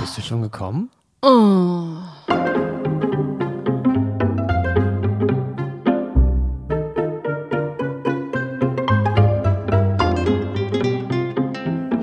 Bist du schon gekommen?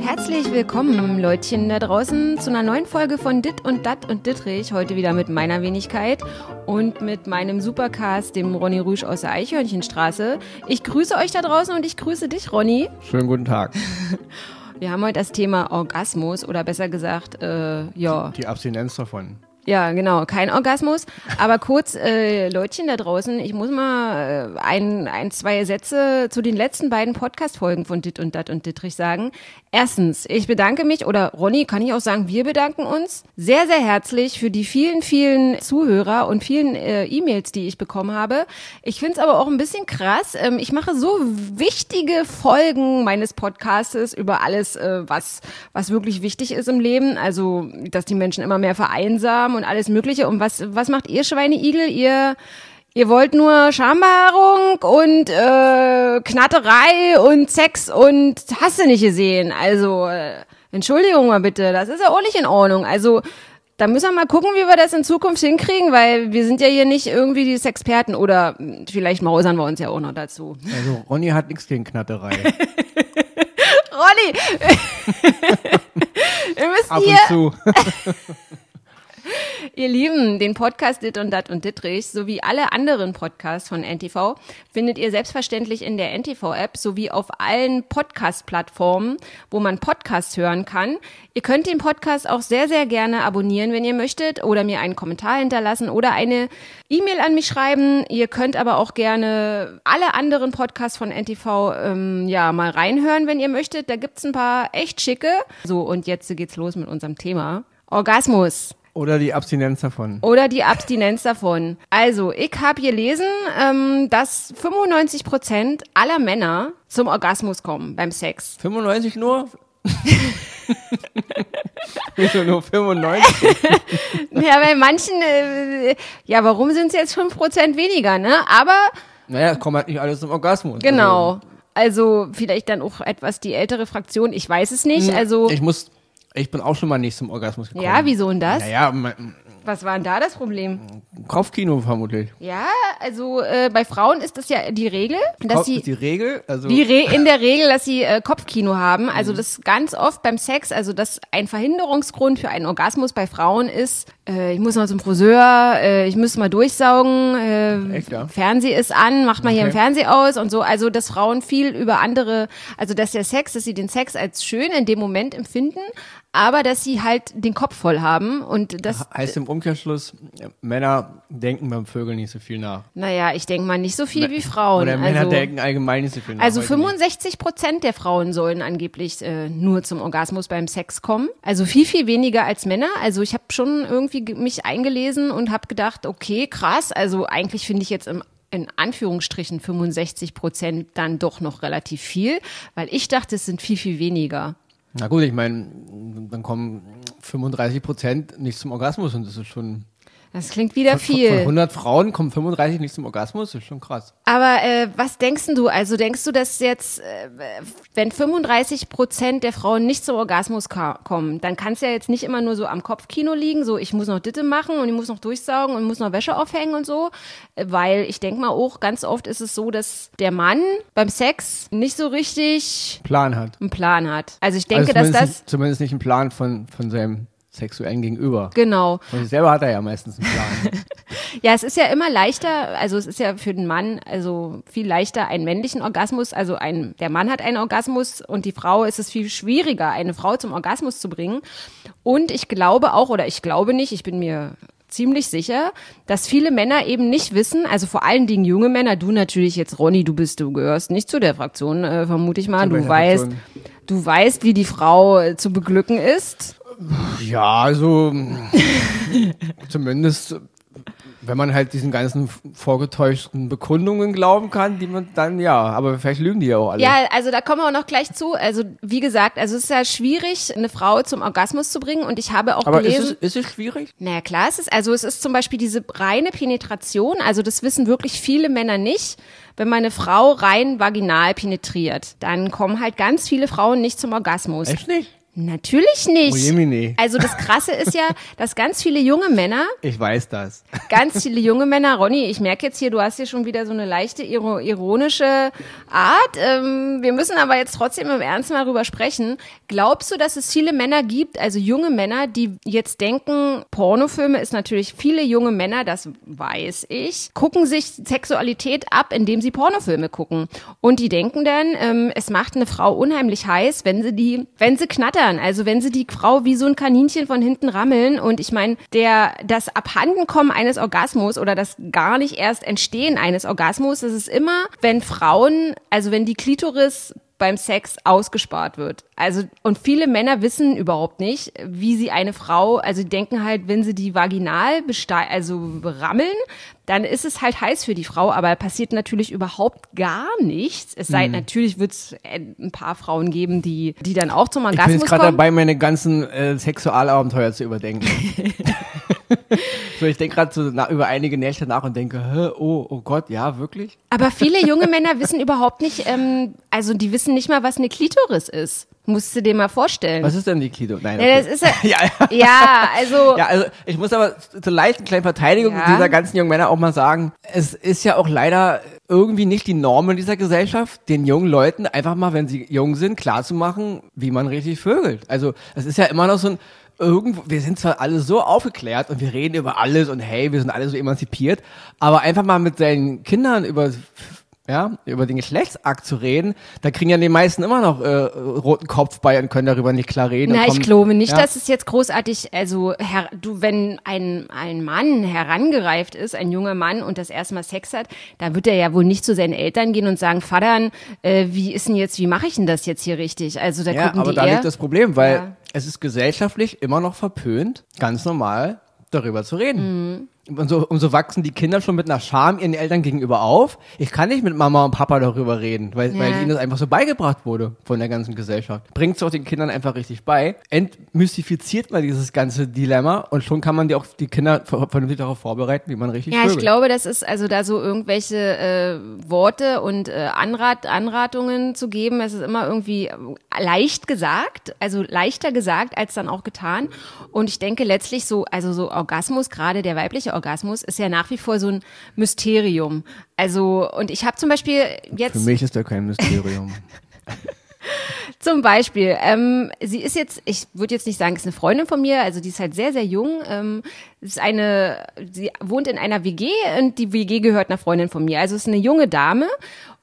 Herzlich willkommen, Leutchen da draußen, zu einer neuen Folge von Dit und Dat und Dittrich. Heute wieder mit meiner Wenigkeit und mit meinem Supercast, dem Ronny Rüsch aus der Eichhörnchenstraße. Ich grüße euch da draußen und ich grüße dich, Ronny. Schönen guten Tag. Wir haben heute das Thema Orgasmus oder besser gesagt, äh, ja. Die Abstinenz davon. Ja, genau, kein Orgasmus. Aber kurz, äh, Leutchen da draußen, ich muss mal äh, ein, ein, zwei Sätze zu den letzten beiden Podcast-Folgen von Dit und Dat und Dittrich sagen. Erstens, ich bedanke mich, oder Ronny, kann ich auch sagen, wir bedanken uns sehr, sehr herzlich für die vielen, vielen Zuhörer und vielen äh, E-Mails, die ich bekommen habe. Ich finde es aber auch ein bisschen krass. Ähm, ich mache so wichtige Folgen meines Podcastes über alles, äh, was, was wirklich wichtig ist im Leben. Also, dass die Menschen immer mehr vereinsamen und alles Mögliche. Und was, was macht ihr Schweineigel? Ihr, Ihr wollt nur Schambehaarung und äh, Knatterei und Sex und hast du nicht gesehen. Also, äh, Entschuldigung mal bitte, das ist ja auch nicht in Ordnung. Also, da müssen wir mal gucken, wie wir das in Zukunft hinkriegen, weil wir sind ja hier nicht irgendwie die Sexperten oder mh, vielleicht mausern wir uns ja auch noch dazu. Also Ronny hat nichts gegen Knatterei. Ronny! Wir müssen Ab hier und zu. Ihr Lieben, den Podcast Dit und Dat und Dittrich sowie alle anderen Podcasts von NTV findet ihr selbstverständlich in der NTV-App sowie auf allen Podcast-Plattformen, wo man Podcasts hören kann. Ihr könnt den Podcast auch sehr, sehr gerne abonnieren, wenn ihr möchtet, oder mir einen Kommentar hinterlassen oder eine E-Mail an mich schreiben. Ihr könnt aber auch gerne alle anderen Podcasts von NTV ähm, ja mal reinhören, wenn ihr möchtet. Da gibt's ein paar echt schicke. So, und jetzt geht's los mit unserem Thema. Orgasmus. Oder die Abstinenz davon. Oder die Abstinenz davon. Also, ich habe gelesen, ähm, dass 95 Prozent aller Männer zum Orgasmus kommen beim Sex. 95 nur? Wieso nur 95? Ja, bei manchen, äh, ja, warum sind es jetzt 5 Prozent weniger, ne? Aber, Naja, es kommt halt nicht alles zum Orgasmus. genau. Also, vielleicht dann auch etwas die ältere Fraktion, ich weiß es nicht. Also, Also, ich muss, ich bin auch schon mal nicht zum Orgasmus gekommen. ja, wieso denn das? Naja, mein Was war denn da das Problem? Kopfkino vermutlich. Ja, also äh, bei Frauen ist das ja die Regel, dass Kopf sie ist die Regel. Also, Die Re in der Regel, dass sie äh, Kopfkino haben. Also das ganz oft beim Sex, also das ein Verhinderungsgrund für einen Orgasmus bei Frauen ist, äh, ich muss mal zum Friseur, äh, ich muss mal durchsaugen, äh, Echt, ja? Fernseh ist an, macht mal hier im Okay. Fernseh aus und so. Also dass Frauen viel über andere, also dass der Sex, dass sie den Sex als schön in dem Moment empfinden, aber dass sie halt den Kopf voll haben und das, heißt im Umkehrschluss, Männer denken beim Vögeln nicht so viel nach. naja, ich denke mal nicht so viel wie Frauen. Oder Männer also, denken allgemein nicht so viel nach. Also weiß ich nicht. 65 Prozent der Frauen sollen angeblich äh, nur zum Orgasmus beim Sex kommen. Also viel, viel weniger als Männer. Also ich habe schon irgendwie ge- mich eingelesen und habe gedacht, okay, krass. Also eigentlich finde ich jetzt im in Anführungsstrichen 65 Prozent dann doch noch relativ viel, weil ich dachte, es sind viel, viel weniger. Na gut, ich meine, dann kommen 35 Prozent nicht zum Orgasmus und das ist schon. Das klingt wieder Von, von viel. 100 Frauen kommen 35 nicht zum Orgasmus, das ist schon krass. Aber äh, was denkst du? Also denkst du, dass jetzt, äh, wenn 35 Prozent der Frauen nicht zum Orgasmus kommen, dann kann es ja jetzt nicht immer nur so am Kopfkino liegen, so ich muss noch Ditte machen und ich muss noch durchsaugen und muss noch Wäsche aufhängen und so, weil ich denke mal auch, ganz oft ist es so, dass der Mann beim Sex nicht so richtig Plan hat. einen Plan hat. Also ich denke, also dass das, zumindest nicht einen Plan von, von seinem sexuellen Gegenüber. genau. Sich selber hat er ja meistens einen Plan. Ja, es ist ja immer leichter, also es ist ja für den Mann also viel leichter einen männlichen Orgasmus, also ein der Mann hat einen Orgasmus und die Frau ist es viel schwieriger, eine Frau zum Orgasmus zu bringen. Und ich glaube auch oder ich glaube nicht, ich bin mir ziemlich sicher, dass viele Männer eben nicht wissen, also vor allen Dingen junge Männer, du natürlich jetzt Ronny, du bist du gehörst nicht zu der Fraktion, äh, vermute ich mal, Zu du weißt, Fraktion? du weißt, wie die Frau äh, zu beglücken ist. Ja, also zumindest, wenn man halt diesen ganzen vorgetäuschten Bekundungen glauben kann, die man dann, ja, aber vielleicht lügen die ja auch alle. Ja, also da kommen wir auch noch gleich zu. Also wie gesagt, also es ist ja schwierig, eine Frau zum Orgasmus zu bringen. Und ich habe auch aber ist gelesen. es, ist es schwierig? naja, klar, es ist, also es ist zum Beispiel diese reine Penetration, also das wissen wirklich viele Männer nicht. Wenn man eine Frau rein vaginal penetriert, dann kommen halt ganz viele Frauen nicht zum Orgasmus. Echt nicht? Natürlich nicht. Also das Krasse ist ja, dass ganz viele junge Männer, Ich weiß das. ganz viele junge Männer, Ronny, ich merke jetzt hier, du hast hier schon wieder so eine leichte iro- ironische Art. Ähm, wir müssen aber jetzt trotzdem im Ernst mal drüber sprechen. Glaubst du, dass es viele Männer gibt, also junge Männer, die jetzt denken, Pornofilme ist natürlich viele junge Männer, das weiß ich, gucken sich Sexualität ab, indem sie Pornofilme gucken. Und die denken dann, ähm, es macht eine Frau unheimlich heiß, wenn sie die, wenn sie knattern. Also wenn sie die Frau wie so ein Kaninchen von hinten rammeln. Und ich meine, der, das Abhandenkommen eines Orgasmus oder das gar nicht erst Entstehen eines Orgasmus, das ist immer, wenn Frauen, also wenn die Klitoris beim Sex ausgespart wird. Also und viele Männer wissen überhaupt nicht, wie sie eine Frau, also denken halt, wenn sie die vaginal also rammeln, dann ist es halt heiß für die Frau, aber passiert natürlich überhaupt gar nichts. Es sei natürlich wird es ein paar Frauen geben, die die dann auch zum Ich bin Orgasmus jetzt gerade dabei, meine ganzen äh, Sexualabenteuer zu überdenken. so, ich denke gerade so über einige Nächte nach und denke, Hä, oh, oh Gott, ja, wirklich? Aber viele junge Männer wissen überhaupt nicht, ähm, also die wissen nicht mal, was eine Klitoris ist. Musst du dir mal vorstellen. Was ist denn die Klito? Nein, Ja, okay. das ist ja, ja, ja. ja, also Ja, also ich muss aber zur leichten kleinen Verteidigung Ja. dieser ganzen jungen Männer auch mal sagen, es ist ja auch leider irgendwie nicht die Norm in dieser Gesellschaft, den jungen Leuten einfach mal, wenn sie jung sind, klarzumachen, wie man richtig vögelt. Also es ist ja immer noch so ein irgendwo, wir sind zwar alle so aufgeklärt und wir reden über alles und hey, wir sind alle so emanzipiert, aber einfach mal mit seinen Kindern über ja, über den Geschlechtsakt zu reden, da kriegen ja die meisten immer noch äh, roten Kopf bei und können darüber nicht klar reden. Na, ich glaube nicht, ja. dass es jetzt großartig, also her, du, wenn ein, ein Mann herangereift ist, ein junger Mann und das erste Mal Sex hat, da wird er ja wohl nicht zu seinen Eltern gehen und sagen, Vatern, äh, wie ist denn jetzt, wie mache ich denn das jetzt hier richtig? Also da Ja, gucken aber die da eher. liegt das Problem, weil Ja. Es ist gesellschaftlich immer noch verpönt, ganz normal darüber zu reden. Mhm. Und so, und so wachsen die Kinder schon mit einer Scham ihren Eltern gegenüber auf. Ich kann nicht mit Mama und Papa darüber reden, weil, weil Ja. ihnen das einfach so beigebracht wurde von der ganzen Gesellschaft. Bringt es auch den Kindern einfach richtig bei. Entmystifiziert mal dieses ganze Dilemma und schon kann man die auch die Kinder ver- vernünftig darauf vorbereiten, wie man richtig Ja, ich vögelt. glaube, das ist also da so irgendwelche äh, Worte und äh, Anrat, Anratungen zu geben. Es ist immer irgendwie äh, leicht gesagt, also leichter gesagt als dann auch getan. Und ich denke letztlich so, also so Orgasmus, gerade der weibliche Orgasmus, ist ja nach wie vor so ein Mysterium. Also und ich habe zum Beispiel jetzt Für mich ist da kein Mysterium. Zum Beispiel, ähm, sie ist jetzt, ich würde jetzt nicht sagen, ist eine Freundin von mir, also die ist halt sehr, sehr jung. Ähm, ist eine, sie wohnt in einer WG und die WG gehört einer Freundin von mir. Also ist eine junge Dame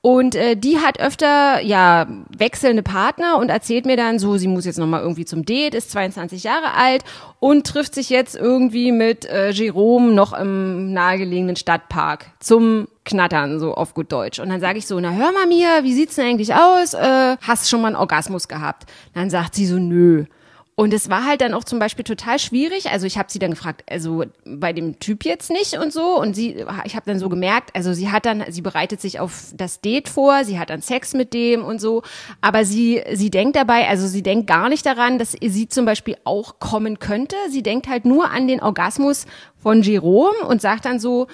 und äh, die hat öfter ja wechselnde Partner und erzählt mir dann so, sie muss jetzt nochmal irgendwie zum Date, ist 22 Jahre alt und trifft sich jetzt irgendwie mit äh, Jerome noch im nahegelegenen Stadtpark zum Knattern, so auf gut Deutsch. Und dann sage ich so, na hör mal Mia, wie sieht's denn eigentlich aus? Äh, hast schon mal einen Orgasmus gehabt? Dann sagt sie so, nö. Und es war halt dann auch zum Beispiel total schwierig. Also ich habe sie dann gefragt, also bei dem Typ jetzt nicht und so. Und sie, ich habe dann so gemerkt, also sie hat dann, sie bereitet sich auf das Date vor, sie hat dann Sex mit dem und so. Aber sie, sie denkt dabei, also sie denkt gar nicht daran, dass sie zum Beispiel auch kommen könnte. Sie denkt halt nur an den Orgasmus von Jerome und sagt dann so,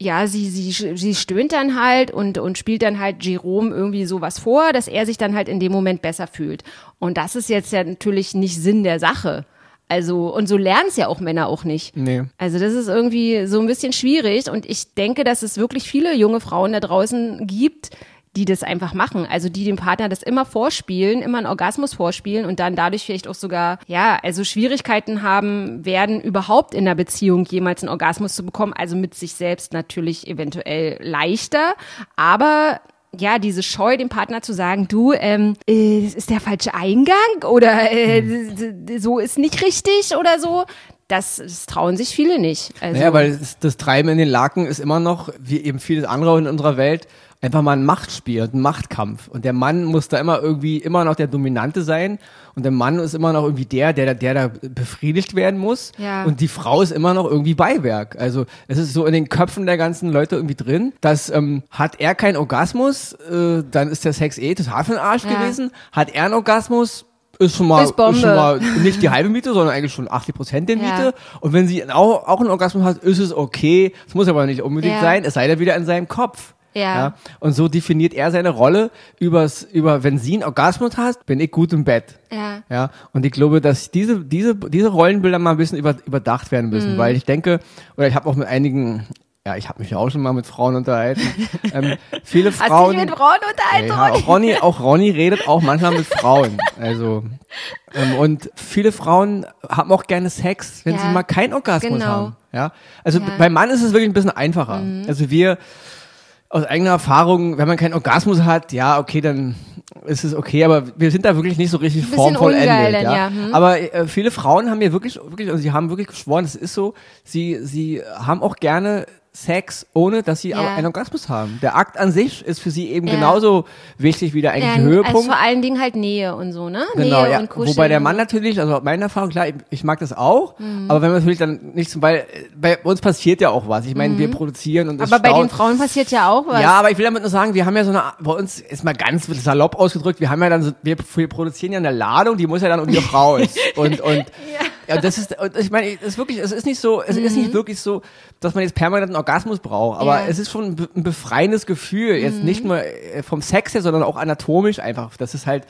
ja, sie, sie, sie stöhnt dann halt und, und spielt dann halt Jerome irgendwie sowas vor, dass er sich dann halt in dem Moment besser fühlt. Und das ist jetzt ja natürlich nicht Sinn der Sache. Also, und so lernen es ja auch Männer auch nicht. Nee. Also, das ist irgendwie so ein bisschen schwierig und ich denke, dass es wirklich viele junge Frauen da draußen gibt, die das einfach machen. Also die dem Partner das immer vorspielen, immer einen Orgasmus vorspielen und dann dadurch vielleicht auch sogar, ja, also Schwierigkeiten haben werden, überhaupt in der Beziehung jemals einen Orgasmus zu bekommen. Also mit sich selbst natürlich eventuell leichter, aber ja, diese Scheu, dem Partner zu sagen, du, ähm, äh, das ist der falsche Eingang oder äh, d- so ist nicht richtig oder so, das, das trauen sich viele nicht. Also, Naja, weil das, das Treiben in den Laken ist immer noch, wie eben vieles andere in unserer Welt, einfach mal ein Machtspiel und ein Machtkampf. Und der Mann muss da immer irgendwie immer noch der Dominante sein. Und der Mann ist immer noch irgendwie der, der, der da befriedigt werden muss. Ja. Und die Frau ist immer noch irgendwie Beiwerk. Also es ist so in den Köpfen der ganzen Leute irgendwie drin, dass ähm, hat er keinen Orgasmus, äh, dann ist der Sex eh total für den Arsch Ja. gewesen. Hat er einen Orgasmus, ist schon mal, Ist Bombe. schon mal nicht die halbe Miete, sondern eigentlich schon 80 Prozent der Ja. Miete. Und wenn sie auch, auch einen Orgasmus hat, ist es okay. Es muss aber nicht unbedingt Ja. sein, es sei denn wieder in seinem Kopf. Ja. Und so definiert er seine Rolle übers, über, wenn sie einen Orgasmus hat, bin ich gut im Bett. Ja. Ja, und ich glaube, dass diese, diese, diese Rollenbilder mal ein bisschen über, überdacht werden müssen, Mhm. weil ich denke, oder ich habe auch mit einigen, ja, ich habe mich ja auch schon mal mit Frauen unterhalten. ähm, viele Hast du Frauen. dich mit Frauen unterhalten, ja, auch Ronny, auch Ronny redet auch manchmal mit Frauen. Also ähm, und viele Frauen haben auch gerne Sex, wenn Ja, sie mal keinen Orgasmus genau. haben. Ja, also Ja. Mhm. beim Mann ist es wirklich ein bisschen einfacher. Also wir aus eigener Erfahrung, wenn man keinen Orgasmus hat, ja, okay, dann ist es okay, aber wir sind da wirklich nicht so richtig formvollendet. ungeil ja. ja, hm. Aber äh, viele Frauen haben mir wirklich, wirklich, also sie haben wirklich geschworen, es ist so, sie, sie haben auch gerne Sex, ohne dass sie Ja. einen Orgasmus haben. Der Akt an sich ist für sie eben Ja. genauso wichtig wie der eigentliche Ja, Höhepunkt. Also vor allen Dingen halt Nähe und so, ne? Genau, Nähe ja. und Kuscheln. Wobei der Mann natürlich, also meine Erfahrung, klar, ich, mag das auch, Mhm. aber wenn man natürlich dann nicht zum Beispiel, bei uns passiert ja auch was. Ich meine, wir produzieren und es Mhm. Aber bei den staut- Frauen passiert ja auch was. ja, aber ich will damit nur sagen, wir haben ja so eine, bei uns ist mal ganz salopp ausgedrückt, wir haben ja dann so, wir, wir produzieren ja eine Ladung, die muss ja dann irgendwie auch raus. Und, und, ja. Das ist, ich meine, es ist wirklich, es ist nicht so, es ist nicht wirklich so, dass man jetzt permanent einen Orgasmus braucht, aber Mhm. Ja. Mhm. es ist schon ein, be- ein befreiendes Gefühl, jetzt nicht nur äh, vom Sex her, sondern auch anatomisch einfach. Das ist halt,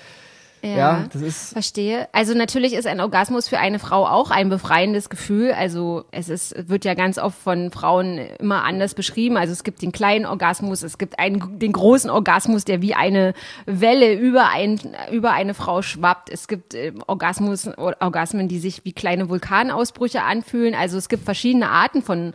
ja, das ist, Verstehe. Also natürlich ist ein Orgasmus für eine Frau auch ein befreiendes Gefühl. Also es ist, wird ja ganz oft von Frauen immer anders beschrieben. Also es gibt den kleinen Orgasmus, es gibt einen, den großen Orgasmus, der wie eine Welle über, ein, über eine Frau schwappt. Es gibt äh, Orgasmus, Orgasmen, die sich wie kleine Vulkanausbrüche anfühlen. Also es gibt verschiedene Arten von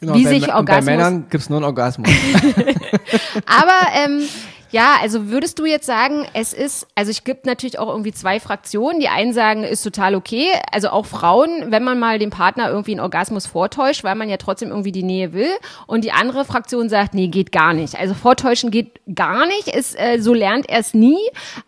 genau, wie bei, sich Orgasmus bei Männern gibt's nur einen Orgasmus. Aber ähm, ja, also würdest du jetzt sagen, es ist, also es gibt natürlich auch irgendwie zwei Fraktionen. Die einen sagen, ist total okay. Also auch Frauen, wenn man mal dem Partner irgendwie einen Orgasmus vortäuscht, weil man ja trotzdem irgendwie die Nähe will. Und die andere Fraktion sagt, nee, geht gar nicht. Also vortäuschen geht gar nicht. Ist, äh, so lernt er es nie.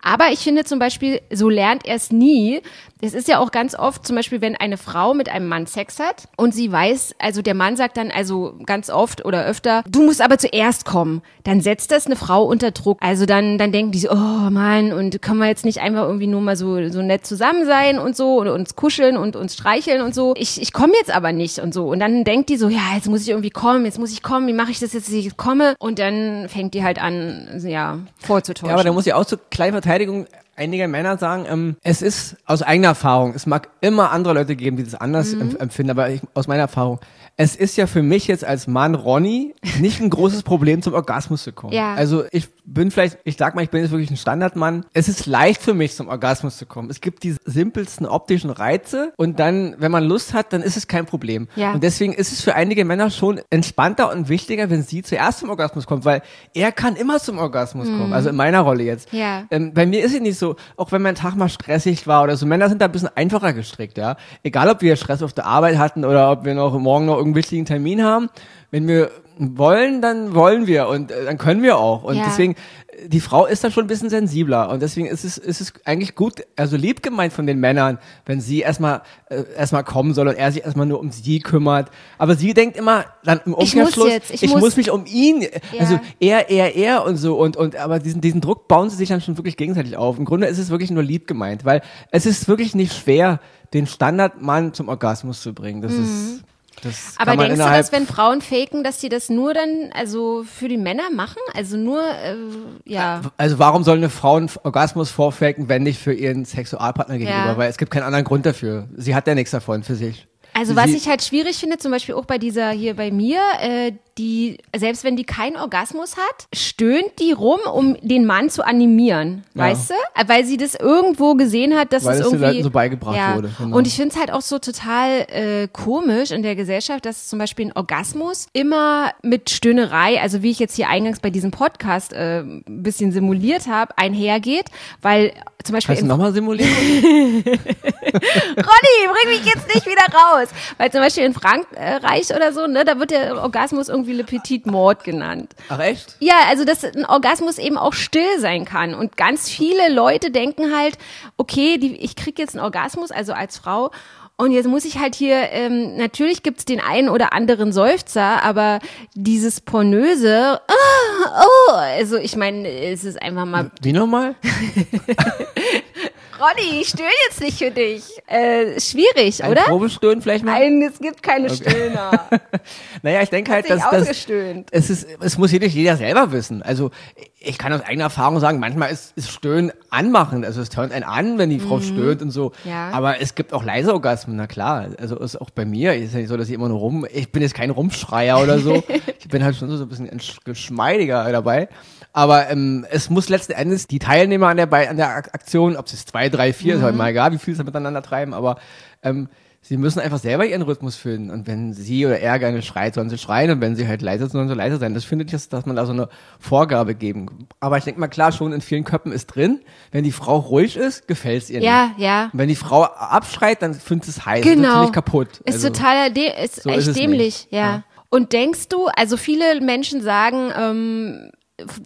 Aber ich finde zum Beispiel, so lernt er es nie. Es ist ja auch ganz oft, zum Beispiel, wenn eine Frau mit einem Mann Sex hat und sie weiß, also der Mann sagt dann also ganz oft oder öfter, du musst aber zuerst kommen. Dann setzt das eine Frau unter Druck. Also dann, dann denken die so, oh Mann, und können wir jetzt nicht einfach irgendwie nur mal so, so nett zusammen sein und so und uns kuscheln und uns streicheln und so. Ich, ich komme jetzt aber nicht und so. Und dann denkt die so, ja, jetzt muss ich irgendwie kommen, jetzt muss ich kommen, wie mache ich das jetzt, dass ich komme? Und dann fängt die halt an, ja, vorzutäuschen. Ja, aber da muss ich auch zur kleinen Verteidigung einiger Männer sagen, ähm, es ist aus eigener Erfahrung, es mag immer andere Leute geben, die das anders Mhm. empf- empfinden, aber ich, aus meiner Erfahrung, es ist ja für mich jetzt als Mann Ronny nicht ein großes Problem, zum Orgasmus zu kommen. Ja. Also ich bin vielleicht, ich sag mal, ich bin jetzt wirklich ein Standardmann. Es ist leicht für mich, zum Orgasmus zu kommen. Es gibt die simpelsten optischen Reize und dann, wenn man Lust hat, dann ist es kein Problem. Ja. Und deswegen ist es für einige Männer schon entspannter und wichtiger, wenn sie zuerst zum Orgasmus kommt, weil er kann immer zum Orgasmus kommen. Also in meiner Rolle jetzt. Mhm. Ja. Ähm, bei mir ist es nicht so, auch wenn mein Tag mal stressig war oder so. Männer sind da ein bisschen einfacher gestrickt, ja. Egal, ob wir Stress auf der Arbeit hatten oder ob wir noch morgen noch irgendeinen wichtigen Termin haben. Wenn wir wollen, dann wollen wir und äh, dann können wir auch. Und Ja. deswegen, äh, die Frau ist da schon ein bisschen sensibler und deswegen ist es, ist es eigentlich gut, also lieb gemeint von den Männern, wenn sie erstmal äh, erstmal kommen soll und er sich erstmal nur um sie kümmert. Aber sie denkt immer dann im Ich muss Umkehrschluss, jetzt, ich ich muss- muss mich um ihn, also Ja. er, er, er und so und und aber diesen diesen Druck bauen sie sich dann schon wirklich gegenseitig auf. Im Grunde ist es wirklich nur lieb gemeint, weil es ist wirklich nicht schwer, den Standardmann zum Orgasmus zu bringen. Das ist das. Aber denkst du, dass wenn Frauen faken, dass die das nur dann, also für die Männer machen? Also nur, äh, ja. also warum soll eine Frau einen Orgasmus vorfaken, wenn nicht für ihren Sexualpartner gegenüber? Ja. Weil es gibt keinen anderen Grund dafür. Sie hat ja nichts davon für sich. Also was ich halt schwierig finde, zum Beispiel auch bei dieser hier bei mir, äh, die, selbst wenn die keinen Orgasmus hat, stöhnt die rum, um den Mann zu animieren, Ja. weißt du? Äh, Weil sie das irgendwo gesehen hat, dass Weil es den irgendwie Leuten so beigebracht ja. wurde, genau. Und ich finde es halt auch so total äh, komisch in der Gesellschaft, dass zum Beispiel ein Orgasmus immer mit Stöhnerei, also wie ich jetzt hier eingangs bei diesem Podcast äh, ein bisschen simuliert habe, einhergeht, weil zum Beispiel Kannst du nochmal simulieren? Ronny, bring mich jetzt nicht wieder raus. Weil zum Beispiel in Frankreich oder so, ne, da wird der Orgasmus irgendwie Le Petit Mort genannt. Ach echt? Ja, also dass ein Orgasmus eben auch still sein kann. Und ganz viele Leute denken halt, okay, die, ich krieg jetzt einen Orgasmus, also als Frau. Und jetzt muss ich halt hier, ähm, natürlich gibt's den einen oder anderen Seufzer, aber dieses pornöse, ah, oh, also ich meine, es ist einfach mal Wie nochmal? Ronny, ich stöhne jetzt nicht für dich. Äh, schwierig, Ein oder? Probestöhnen vielleicht mal? Nein, es gibt keine Stöhner. Naja, ich denke halt, dass sich das, ausgestöhnt. es ist, es muss jeder, jeder selber wissen. Also, ich kann aus eigener Erfahrung sagen, manchmal ist, ist Stöhnen anmachend. Also, es tönt einen an, wenn die Frau stöhnt und so. Mhm. Ja. Aber es gibt auch leise Orgasmen, na klar. Also, ist auch bei mir, ist ja nicht so, dass ich immer nur rum, ich bin jetzt kein Rumschreier oder so. ich bin halt schon so, ein bisschen geschmeidiger dabei. Aber ähm, es muss letzten Endes die Teilnehmer an der, Bei- an der Ak- Aktion, ob es jetzt zwei, drei, vier, ist Mhm. halt mal egal, wie viel sie miteinander treiben, aber ähm, sie müssen einfach selber ihren Rhythmus finden. Und wenn sie oder er gerne schreit, sollen sie schreien. Und wenn sie halt leise sind, sollen sie leise sein. Das finde ich, dass, dass man da so eine Vorgabe geben. Aber ich denke mal, klar, schon in vielen Köpfen ist drin, wenn die Frau ruhig ist, gefällt es ihr Ja, nicht. ja. Und wenn die Frau abschreit, dann findet es heiß. Genau. ziemlich kaputt. Ist Also, total, ist so ist echt es dämlich, ja. Ja. Und denkst du, also viele Menschen sagen, ähm,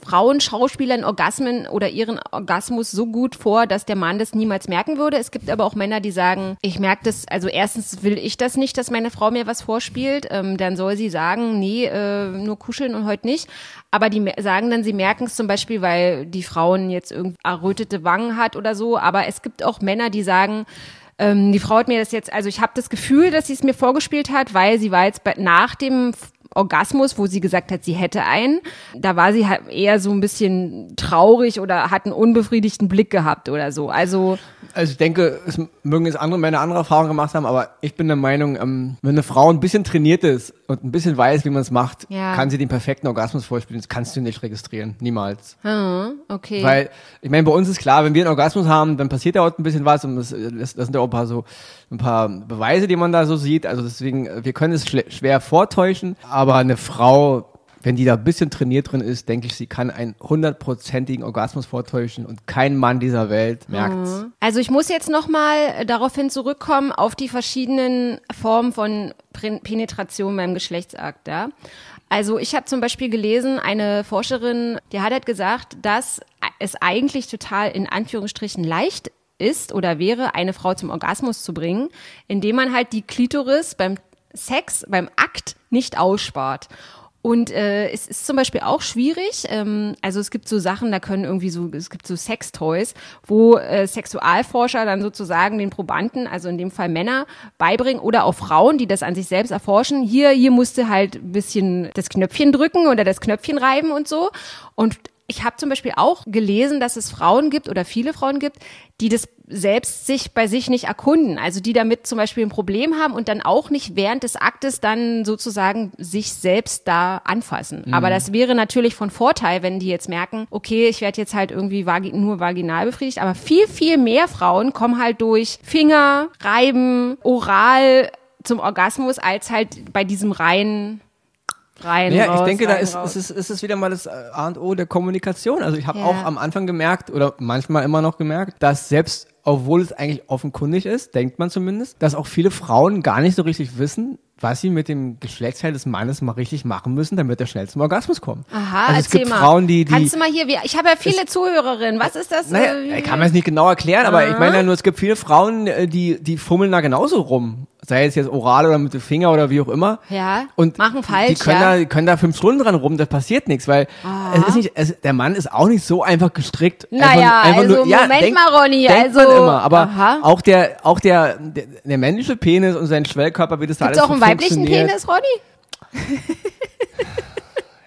Frauen schauspielern Orgasmen oder ihren Orgasmus so gut vor, dass der Mann das niemals merken würde. Es gibt aber auch Männer, die sagen, ich merke das, also erstens will ich das nicht, dass meine Frau mir was vorspielt, ähm, dann soll sie sagen, nee, äh, nur kuscheln und heute nicht. Aber die sagen dann, sie merken es zum Beispiel, weil die Frauen jetzt irgendwie errötete Wangen hat oder so. Aber es gibt auch Männer, die sagen, ähm, die Frau hat mir das jetzt, also ich habe das Gefühl, dass sie es mir vorgespielt hat, weil sie war jetzt bei, nach dem Orgasmus, wo sie gesagt hat, sie hätte einen, da war sie halt eher so ein bisschen traurig oder hat einen unbefriedigten Blick gehabt oder so. Also Also ich denke, es mögen jetzt andere Männer andere Erfahrungen gemacht haben, aber ich bin der Meinung, ähm, wenn eine Frau ein bisschen trainiert ist und ein bisschen weiß, wie man es macht, Ja. kann sie den perfekten Orgasmus vorspielen. Das kannst du nicht registrieren. Niemals. hm, okay. Weil, ich meine, bei uns ist klar, wenn wir einen Orgasmus haben, dann passiert da auch ein bisschen was und das, das, das sind ja auch ein paar so, ein paar Beweise, die man da so sieht. Also deswegen, äh, wir können es schwer vortäuschen, aber eine Frau, wenn die da ein bisschen trainiert drin ist, denke ich, sie kann einen hundertprozentigen Orgasmus vortäuschen und kein Mann dieser Welt merkt's. Also ich muss jetzt nochmal daraufhin zurückkommen auf die verschiedenen Formen von Penetration beim Geschlechtsakt. Ja? Also ich habe zum Beispiel gelesen, eine Forscherin, die hat halt gesagt, dass es eigentlich total in Anführungsstrichen leicht ist oder wäre, eine Frau zum Orgasmus zu bringen, indem man halt die Klitoris beim Sex, beim Akt nicht ausspart. Und äh, es ist zum Beispiel auch schwierig. Ähm, also es gibt so Sachen, da können irgendwie so, es gibt so Sextoys, wo äh, Sexualforscher dann sozusagen den Probanden, also in dem Fall Männer, beibringen oder auch Frauen, die das an sich selbst erforschen. Hier, hier musste halt ein bisschen das Knöpfchen drücken oder das Knöpfchen reiben und so. Und ich habe zum Beispiel auch gelesen, dass es Frauen gibt oder viele Frauen gibt, die das selbst sich bei sich nicht erkunden. Also die damit zum Beispiel ein Problem haben und dann auch nicht während des Aktes dann sozusagen sich selbst da anfassen. Aber das wäre natürlich von Vorteil, wenn die jetzt merken, okay, ich werde jetzt halt irgendwie vagi nur vaginal befriedigt. Aber viel, viel mehr Frauen kommen halt durch Finger, Reiben, Oral zum Orgasmus als halt bei diesem reinen rein. Ja, raus, ich denke, da ist, raus. ist, es, ist es wieder mal das äh, A und O der Kommunikation. Also ich habe Ja. auch am Anfang gemerkt oder manchmal immer noch gemerkt, dass selbst, obwohl es eigentlich offenkundig ist, denkt man zumindest, dass auch viele Frauen gar nicht so richtig wissen, was sie mit dem Geschlechtsteil des Mannes mal richtig machen müssen, damit er schnell zum Orgasmus kommt. Aha, also es gibt mal. Frauen, die, die Kannst du mal hier, ich habe ja viele Zuhörerinnen. Was ist das? naja, äh, ich kann man es nicht genau erklären, aber ich meine ja nur, es gibt viele Frauen, äh, die, die fummeln da genauso rum. Sei es jetzt oral oder mit dem Finger oder wie auch immer. Ja, Und machen falsch, Die können, ja. da, die können da fünf Stunden dran rum, das passiert nichts, weil es ist nicht, es, der Mann ist auch nicht so einfach gestrickt. Naja, also Moment mal, Ronny, denkt also- man immer, aber Aha. auch der, auch der, der, der männliche Penis und sein Schwellkörper, wie das da Gibt's alles auch einen weiblichen. Penis, Ronny?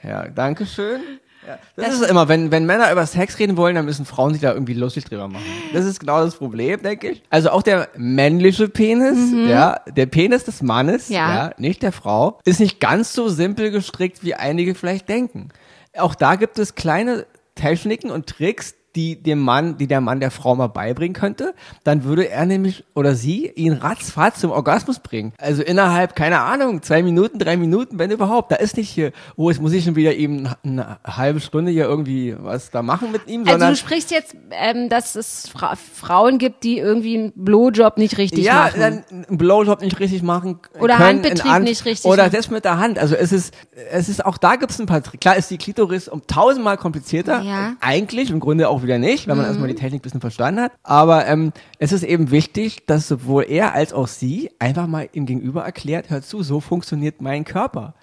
Ja, danke schön. Ja, das, ist immer, wenn, wenn Männer über Sex reden wollen, dann müssen Frauen sich da irgendwie lustig drüber machen. Das ist genau das Problem, denke ich. Also auch der männliche Penis, ja, der Penis des Mannes, Mhm. Ja. ja. nicht der Frau, ist nicht ganz so simpel gestrickt, wie einige vielleicht denken. Auch da gibt es kleine Techniken und Tricks, die dem Mann, die der Mann der Frau mal beibringen könnte, dann würde er nämlich oder sie ihn ratzfatz zum Orgasmus bringen. Also innerhalb, keine Ahnung, zwei Minuten, drei Minuten, wenn überhaupt. Da ist nicht hier, oh, jetzt muss ich schon wieder eben eine halbe Stunde hier irgendwie was da machen mit ihm, Also sondern du sprichst jetzt, ähm, dass es Fra Frauen gibt, die irgendwie einen Blowjob nicht richtig ja, machen. dann einen Blowjob nicht richtig machen Oder können, Handbetrieb Hand- nicht richtig oder das mit der Hand. Also es ist, es ist auch da gibt's ein paar Tricks. Klar ist die Klitoris um tausendmal komplizierter. Ja. Eigentlich im Grunde auch wieder nicht, wenn man erstmal die Technik ein bisschen verstanden hat. Aber ähm, es ist eben wichtig, dass sowohl er als auch sie einfach mal ihm gegenüber erklärt, hör zu, so funktioniert mein Körper.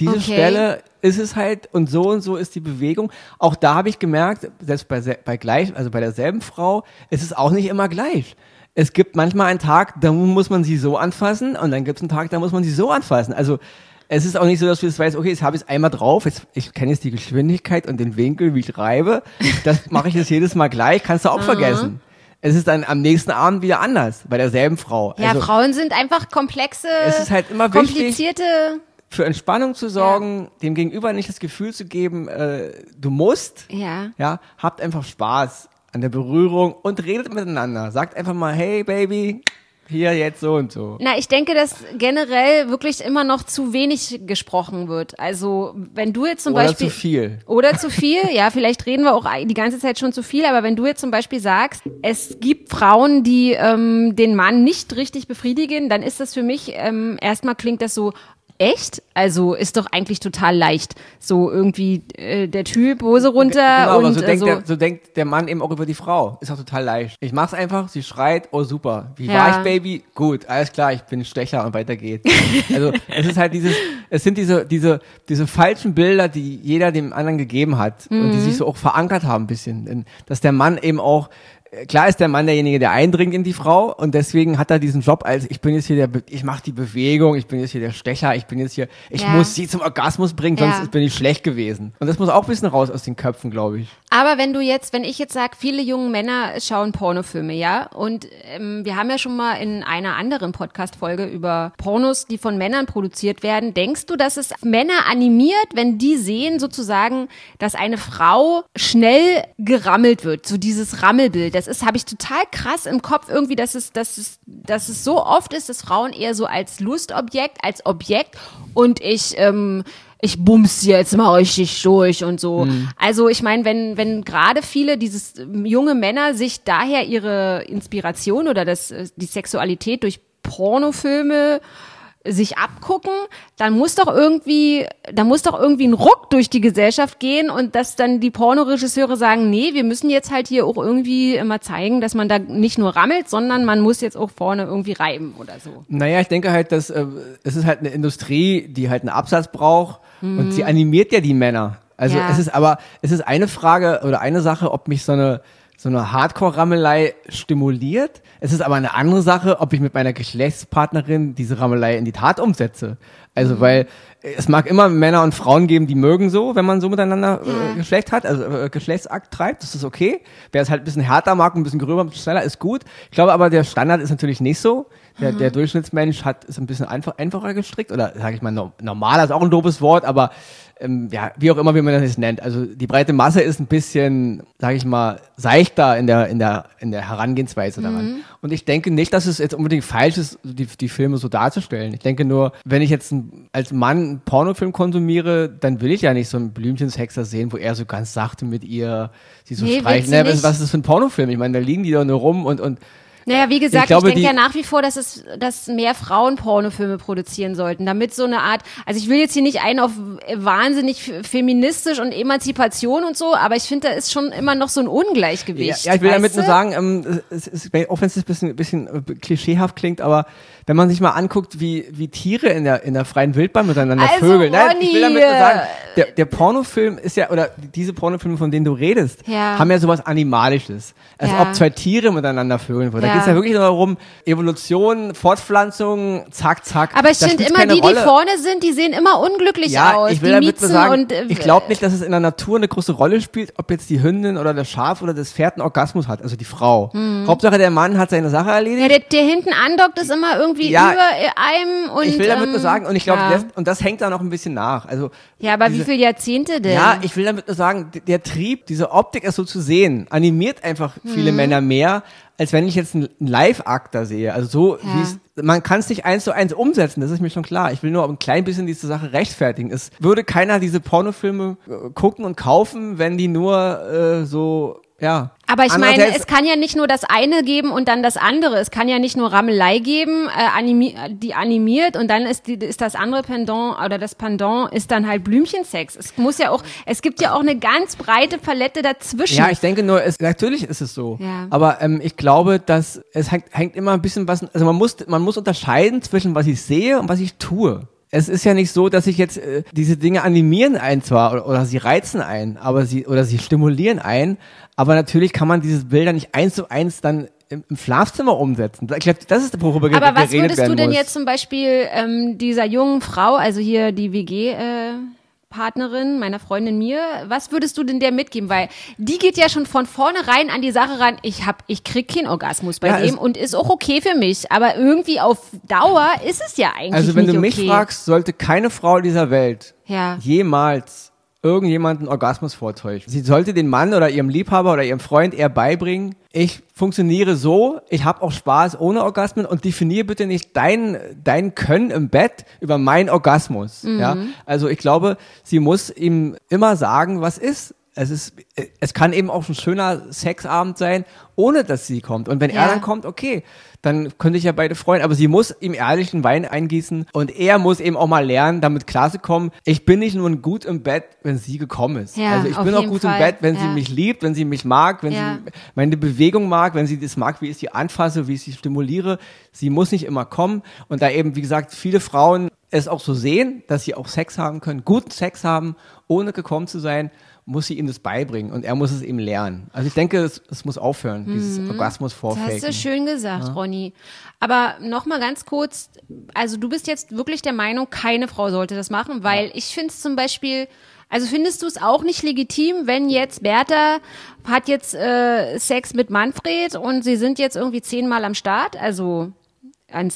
diese Okay. Stelle ist es halt und so und so ist die Bewegung. Auch da habe ich gemerkt, selbst bei, bei gleich, also bei derselben Frau, ist es auch nicht immer gleich. Es gibt manchmal einen Tag, da muss man sie so anfassen und dann gibt es einen Tag, da muss man sie so anfassen. Also es ist auch nicht so, dass du jetzt weißt, okay, jetzt habe ich es einmal drauf, jetzt, ich kenne jetzt die Geschwindigkeit und den Winkel, wie ich reibe. Das mache ich jetzt jedes Mal gleich, kannst du auch vergessen. Es ist dann am nächsten Abend wieder anders, bei derselben Frau. Ja, also, Frauen sind einfach komplexe, Es ist halt immer wichtig- komplizierte. für Entspannung zu sorgen, dem Gegenüber nicht das Gefühl zu geben, äh, du musst, Ja. ja, habt einfach Spaß an der Berührung und redet miteinander. Sagt einfach mal, hey Baby, hier jetzt so und so. Na, ich denke, dass generell wirklich immer noch zu wenig gesprochen wird. Also, wenn du jetzt zum Oder Beispiel. zu viel. Oder zu viel, ja, vielleicht reden wir auch die ganze Zeit schon zu viel, aber wenn du jetzt zum Beispiel sagst, es gibt Frauen, die ähm, den Mann nicht richtig befriedigen, dann ist das für mich, ähm, erstmal klingt das so, echt? Also ist doch eigentlich total leicht. So irgendwie äh, der Typ, Hose runter Genau, aber und so, denkt so. der, so denkt der Mann eben auch über die Frau. Ist auch total leicht. Ich mach's einfach, sie schreit, oh super. Wie Ja. war ich, Baby? Gut, alles klar, ich bin Stecher und weiter geht's. also es ist halt dieses, es sind diese, diese, diese falschen Bilder, die jeder dem anderen gegeben hat und die Mhm. sich so auch verankert haben ein bisschen. Dass der Mann eben auch Klar ist der Mann derjenige, der eindringt in die Frau und deswegen hat er diesen Job als ich bin jetzt hier der, Be- ich mache die Bewegung, ich bin jetzt hier der Stecher, ich bin jetzt hier, ich Ja. muss sie zum Orgasmus bringen, sonst Ja. bin ich schlecht gewesen. Und das muss auch ein bisschen raus aus den Köpfen, glaube ich. Aber wenn du jetzt, wenn ich jetzt sage, viele junge Männer schauen Pornofilme, ja, und ähm, wir haben ja schon mal in einer anderen Podcast-Folge über Pornos, die von Männern produziert werden, denkst du, dass es Männer animiert, wenn die sehen sozusagen, dass eine Frau schnell gerammelt wird, so dieses Rammelbild, das ist, habe ich total krass im Kopf irgendwie, dass es, dass es, dass es so oft ist, dass Frauen eher so als Lustobjekt, als Objekt und ich, ähm, ich bums jetzt mal richtig durch und so. Also ich meine, wenn, wenn gerade viele dieses ähm, junge Männer sich daher ihre Inspiration oder das, äh, die Sexualität durch Pornofilme sich abgucken, dann muss doch irgendwie, da muss doch irgendwie ein Ruck durch die Gesellschaft gehen und dass dann die Pornoregisseure sagen, nee, wir müssen jetzt halt hier auch irgendwie immer zeigen, dass man da nicht nur rammelt, sondern man muss jetzt auch vorne irgendwie reiben oder so. Naja, ich denke halt, dass äh, es ist halt eine Industrie, die halt einen Absatz braucht und sie animiert ja die Männer. Also Mhm. Ja. es ist aber, es ist eine Frage oder eine Sache, ob mich so eine so eine Hardcore-Rammelei stimuliert. Es ist aber eine andere Sache, ob ich mit meiner Geschlechtspartnerin diese Rammelei in die Tat umsetze. Also Mhm. weil äh, es mag immer Männer und Frauen geben, die mögen so, wenn man so miteinander äh, Geschlecht hat, also äh, Geschlechtsakt treibt, das ist okay. Wer es halt ein bisschen härter mag, ein bisschen gröber, ein bisschen schneller, ist gut. Ich glaube aber, der Standard ist natürlich nicht so. Der, der Durchschnittsmensch hat ist ein bisschen einfach, einfacher gestrickt oder sage ich mal no, normaler ist auch ein doofes Wort, aber ähm, ja, wie auch immer, wie man das jetzt nennt. Also die breite Masse ist ein bisschen, sage ich mal, seichter in der in der in der Herangehensweise daran. Und ich denke nicht, dass es jetzt unbedingt falsch ist, die, die Filme so darzustellen. Ich denke nur, wenn ich jetzt ein, als Mann einen Pornofilm konsumiere, dann will ich ja nicht so einen Blümchenshexer sehen, wo er so ganz sachte mit ihr sie so Nee, streicht. Ne, was ist das für ein Pornofilm? Ich meine, da liegen die doch nur rum und und Naja, wie gesagt, ich, glaube, denke die- ja nach wie vor, dass es, dass mehr Frauen Pornofilme produzieren sollten, damit so eine Art, also ich will jetzt hier nicht einen auf wahnsinnig feministisch und Emanzipation und so, aber ich finde, da ist schon immer noch so ein Ungleichgewicht. Ja, ja ich will damit weißt nur du? sagen, ähm, es ist, auch wenn es ein bisschen, bisschen äh, klischeehaft klingt, aber wenn man sich mal anguckt, wie, wie Tiere in der, in der freien Wildbahn miteinander Also, vögeln. Nein, ich will damit nur sagen, der, der Pornofilm ist ja, oder diese Pornofilme, von denen du redest, Ja. haben ja sowas Animalisches. Als Ja. ob zwei Tiere miteinander vögeln würden. Da Ja. geht's ja wirklich nur darum, Evolution, Fortpflanzung, zack, zack. Aber ich finde immer, die, die Rolle. vorne sind, die sehen immer unglücklich Ja, aus. ich will die damit nur sagen, und, äh, ich glaube nicht, dass es in der Natur eine große Rolle spielt, ob jetzt die Hündin oder das Schaf oder das Pferd einen Orgasmus hat, also die Frau. Hauptsache der Mann hat seine Sache erledigt. Hm. Ja, der, der hinten andockt ist immer irgendwie Ja, über einem und. ich will damit ähm, nur sagen, und ich glaube, ja. das, und das hängt da noch ein bisschen nach. Also, ja, aber wie diese- viele Jahrzehnte denn? ja, ich will damit nur sagen, der Trieb, diese Optik, es so zu sehen, animiert einfach viele Mhm. Männer mehr, als wenn ich jetzt einen Live-Akt da sehe. Also so, Ja. wie es, man kann es nicht eins zu eins umsetzen, das ist mir schon klar. Ich will nur ein klein bisschen diese Sache rechtfertigen. Es würde keiner diese Pornofilme äh, gucken und kaufen, wenn die nur äh, so, ja. Aber ich meine, es kann ja nicht nur das eine geben und dann das andere. Es kann ja nicht nur Rammelei geben, äh, animi die animiert und dann ist, die, ist das andere Pendant oder das Pendant ist dann halt Blümchensex. Es muss ja auch, es gibt ja auch eine ganz breite Palette dazwischen. Ja, ich denke nur, es, natürlich ist es so. Ja. Aber ähm, ich glaube, dass es hängt, hängt immer ein bisschen was, also man muss, man muss unterscheiden zwischen was ich sehe und was ich tue. Es ist ja nicht so, dass sich jetzt äh, diese Dinge animieren ein zwar oder, oder sie reizen ein, aber sie oder sie stimulieren ein, aber natürlich kann man diese Bilder nicht eins zu eins dann im, im Schlafzimmer umsetzen. Ich glaube, das ist worüber Aber was würdest du denn muss. jetzt zum Beispiel ähm, dieser jungen Frau, also hier die WG, äh, Partnerin, meiner Freundin mir, was würdest du denn der mitgeben? Weil die geht ja schon von vornherein an die Sache ran, ich hab, ich krieg keinen Orgasmus bei Ja, dem und ist auch okay für mich. Aber irgendwie auf Dauer ist es ja eigentlich Also wenn du mich okay. fragst, sollte keine Frau dieser Welt Ja. jemals irgendjemanden Orgasmus vortäuschen. Sie sollte den Mann oder ihrem Liebhaber oder ihrem Freund eher beibringen, ich funktioniere so, ich habe auch Spaß ohne Orgasmen und definiere bitte nicht dein, dein Können im Bett über meinen Orgasmus. Ja? Also ich glaube, sie muss ihm immer sagen, was ist. Es ist, es kann eben auch ein schöner Sexabend sein, ohne dass sie kommt. Und wenn Ja. er dann kommt, okay, dann könnte ich ja beide freuen. Aber sie muss ihm ehrlichen Wein eingießen und er muss eben auch mal lernen, damit klarzukommen. Ich bin nicht nur gut im Bett, wenn sie gekommen ist. Ja, also ich bin auch gut Fall. im Bett, wenn sie Ja. mich liebt, wenn sie mich mag, wenn sie meine Bewegung mag, wenn sie das mag, wie ich sie anfasse, wie ich sie stimuliere. Sie muss nicht immer kommen. Und da eben, wie gesagt, viele Frauen es auch so sehen, dass sie auch Sex haben können, guten Sex haben, ohne gekommen zu sein, muss sie ihm das beibringen und er muss es eben lernen. Also ich denke, es, es muss aufhören, dieses Orgasmus Mhm. Das hast vorfaken. du schön gesagt, Ronny. Aber noch mal ganz kurz, also du bist jetzt wirklich der Meinung, keine Frau sollte das machen, weil ich finde es zum Beispiel, also findest du es auch nicht legitim, wenn jetzt Bertha hat jetzt äh, Sex mit Manfred und sie sind jetzt irgendwie zehnmal am Start, also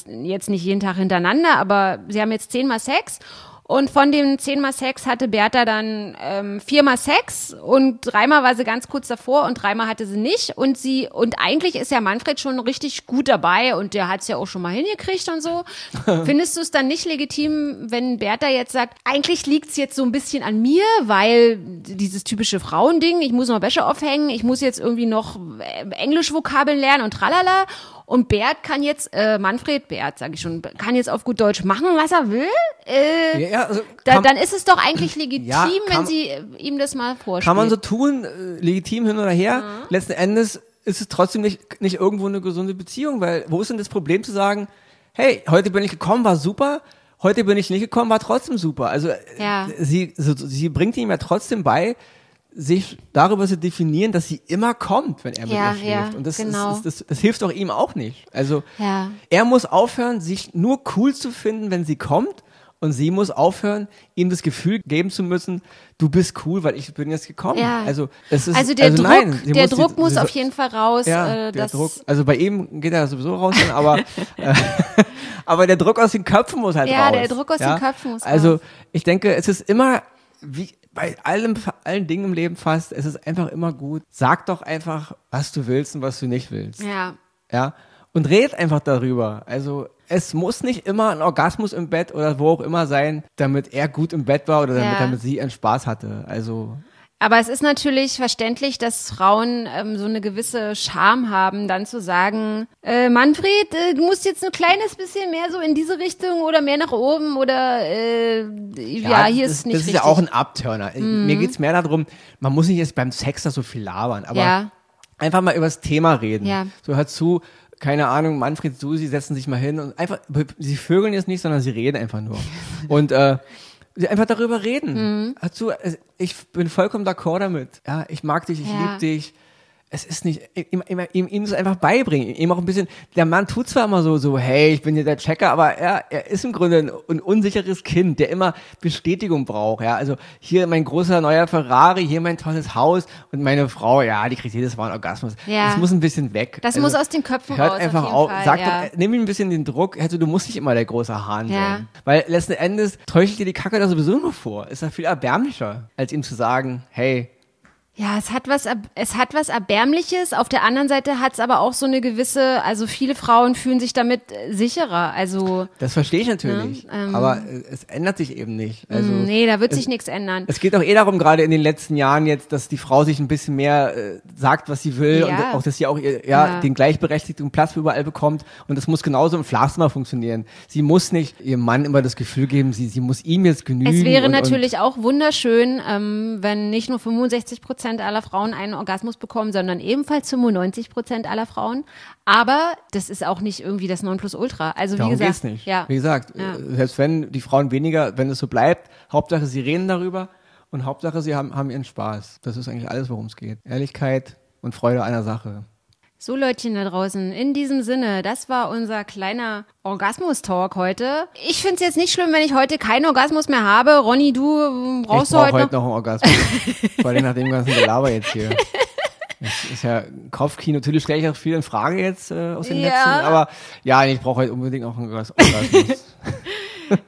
jetzt nicht jeden Tag hintereinander, aber sie haben jetzt zehnmal Sex. Und von den zehnmal Sex hatte Bertha dann ähm, viermal Sex und dreimal war sie ganz kurz davor und dreimal hatte sie nicht. Und sie, und eigentlich ist ja Manfred schon richtig gut dabei und der hat es ja auch schon mal hingekriegt und so. Findest du es dann nicht legitim, wenn Bertha jetzt sagt, eigentlich liegt es jetzt so ein bisschen an mir, weil dieses typische Frauending, ich muss noch Wäsche aufhängen, ich muss jetzt irgendwie noch äh, Englischvokabeln lernen und tralala. Und Bert kann jetzt, äh, Manfred Bert, sage ich schon, kann jetzt auf gut Deutsch machen, was er will. Äh, ja, also da, kann, dann ist es doch eigentlich legitim, Ja, kann- wenn sie äh, ihm das mal vorspielt. kann man so tun, äh, legitim hin oder her. Letzten Endes ist es trotzdem nicht, nicht irgendwo eine gesunde Beziehung, weil wo ist denn das Problem zu sagen, hey, heute bin ich gekommen, war super, heute bin ich nicht gekommen, war trotzdem super. Also äh, Ja. sie, so, sie bringt ihm ja trotzdem bei, sich darüber zu definieren, dass sie immer kommt, wenn er mit Ja, ihr schläft. ja, Und das, genau. ist, das, das hilft auch ihm auch nicht. Also Ja. er muss aufhören, sich nur cool zu finden, wenn sie kommt. Und sie muss aufhören, ihm das Gefühl geben zu müssen, du bist cool, weil ich bin jetzt gekommen. Ja. Also, es ist, also der Druck, nein, der muss die- Druck muss sie- auf jeden Fall raus. ja, äh, der Druck. Also bei ihm geht er sowieso raus, aber, äh, aber der Druck aus den Köpfen muss halt Ja, raus. der Druck aus den Köpfen muss Also raus. ich denke, es ist immer, wie bei allem, allen Dingen im Leben fast, es ist einfach immer gut. Sag doch einfach, was du willst und was du nicht willst. Ja. Ja. Und redet einfach darüber. Also es muss nicht immer ein Orgasmus im Bett oder wo auch immer sein, damit er gut im Bett war oder damit, Ja. damit sie einen Spaß hatte. Also Aber es ist natürlich verständlich, dass Frauen ähm, so eine gewisse Scham haben, dann zu sagen, äh, Manfred, äh, du musst jetzt ein kleines bisschen mehr so in diese Richtung oder mehr nach oben oder äh, ja, hier das, ist nicht Das ist richtig. Mhm. ja auch ein Abturner. Mir geht's mehr darum, man muss nicht jetzt beim Sex da so viel labern, aber Ja. einfach mal über das Thema reden. Ja. So hört zu, keine Ahnung, Manfred, Susi setzen sich mal hin und einfach, sie vögeln jetzt nicht, sondern sie reden einfach nur. und äh, einfach darüber reden. Mhm. Hör zu, äh, ich bin vollkommen d'accord damit. Ja, ich mag dich, ich Ja. liebe dich. Es ist nicht, ihm, ihm, ihm, ihm das einfach beibringen, ihm auch ein bisschen, der Mann tut zwar immer so, so, hey, ich bin hier der Checker, aber er, er ist im Grunde ein, ein unsicheres Kind, der immer Bestätigung braucht, ja, also hier mein großer neuer Ferrari, hier mein tolles Haus und meine Frau, ja, die kriegt jedes Mal einen Orgasmus. Ja. Das muss ein bisschen weg. Das also, muss aus den Köpfen Hört raus, auf einfach auf, Fall, sag ja. doch, nimm ihm ein bisschen den Druck, also du musst nicht immer der große Hahn Ja. sein. Weil letzten Endes täuscht dir die Kacke da sowieso nur vor. Ist ja viel erbärmlicher, als ihm zu sagen, hey, Ja, es hat was, es hat was Erbärmliches. Auf der anderen Seite hat es aber auch so eine gewisse, also viele Frauen fühlen sich damit äh, sicherer. Also, das verstehe ich natürlich, Ja, ähm. aber äh, es ändert sich eben nicht. Also, mh, nee, da wird es, sich nichts ändern. Es geht auch eh darum, gerade in den letzten Jahren jetzt, dass die Frau sich ein bisschen mehr äh, sagt, was sie will Ja. und auch, dass sie auch ihr, ja, Ja. den gleichberechtigten Platz überall bekommt. Und das muss genauso im Schlafzimmer funktionieren. Sie muss nicht ihrem Mann immer das Gefühl geben, sie, sie muss ihm jetzt genügen. Es wäre und, natürlich auch wunderschön, ähm, wenn nicht nur 65 Prozent aller Frauen einen Orgasmus bekommen, sondern ebenfalls 95 Prozent aller Frauen. Aber das ist auch nicht irgendwie das Nonplusultra. Also wie Darum gesagt, geht's nicht. ja. Wie gesagt, Ja. äh, selbst wenn die Frauen weniger, wenn es so bleibt, Hauptsache sie reden darüber und Hauptsache sie haben, haben ihren Spaß. Das ist eigentlich alles, worum es geht. Ehrlichkeit und Freude einer Sache. So Leutchen da draußen, in diesem Sinne, das war unser kleiner Orgasmus-Talk heute. Ich finde es jetzt nicht schlimm, wenn ich heute keinen Orgasmus mehr habe. Ronny, du äh, brauchst ich du brauche heute heute noch? noch einen Orgasmus. Vor allem nach dem ganzen Gelaber jetzt hier. Das ist ja Kopfkino. Natürlich stelle ich auch viel in Frage jetzt äh, aus den Ja. Netzen. Aber ja, ich brauche heute unbedingt noch einen Orgas- Orgasmus.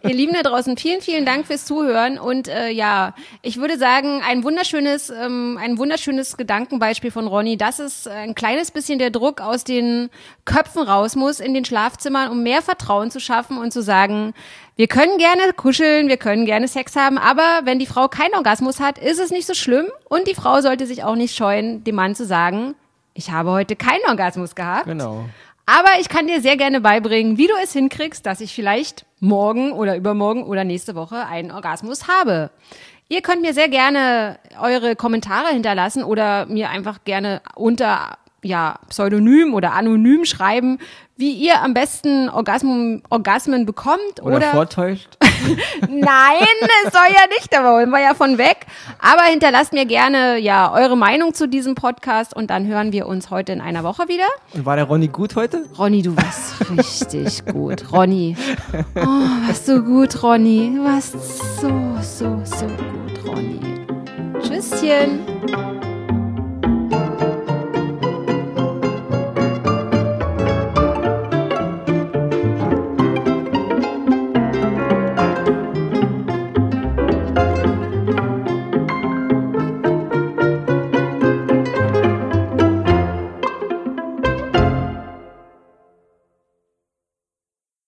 Ihr Lieben da draußen, vielen, vielen Dank fürs Zuhören und äh, ja, ich würde sagen, ein wunderschönes, ähm, ein wunderschönes Gedankenbeispiel von Ronny, dass es ein kleines bisschen der Druck aus den Köpfen raus muss in den Schlafzimmern, um mehr Vertrauen zu schaffen und zu sagen, wir können gerne kuscheln, wir können gerne Sex haben, aber wenn die Frau keinen Orgasmus hat, ist es nicht so schlimm und die Frau sollte sich auch nicht scheuen, dem Mann zu sagen, ich habe heute keinen Orgasmus gehabt. genau. Aber ich kann dir sehr gerne beibringen, wie du es hinkriegst, dass ich vielleicht morgen oder übermorgen oder nächste Woche einen Orgasmus habe. Ihr könnt mir sehr gerne eure Kommentare hinterlassen oder mir einfach gerne unter ja, Pseudonym oder anonym schreiben, wie ihr am besten Orgasmen, Orgasmen bekommt Oder, oder vortäuscht. Nein, es soll ja nicht, da wollen wir ja von weg. Aber hinterlasst mir gerne ja eure Meinung zu diesem Podcast und dann hören wir uns heute in einer Woche wieder. Und war der Ronny gut heute? Ronny, du warst richtig gut. Ronny. Oh, warst du gut, Ronny. Du warst so, so, so gut, Ronny. Tschüsschen.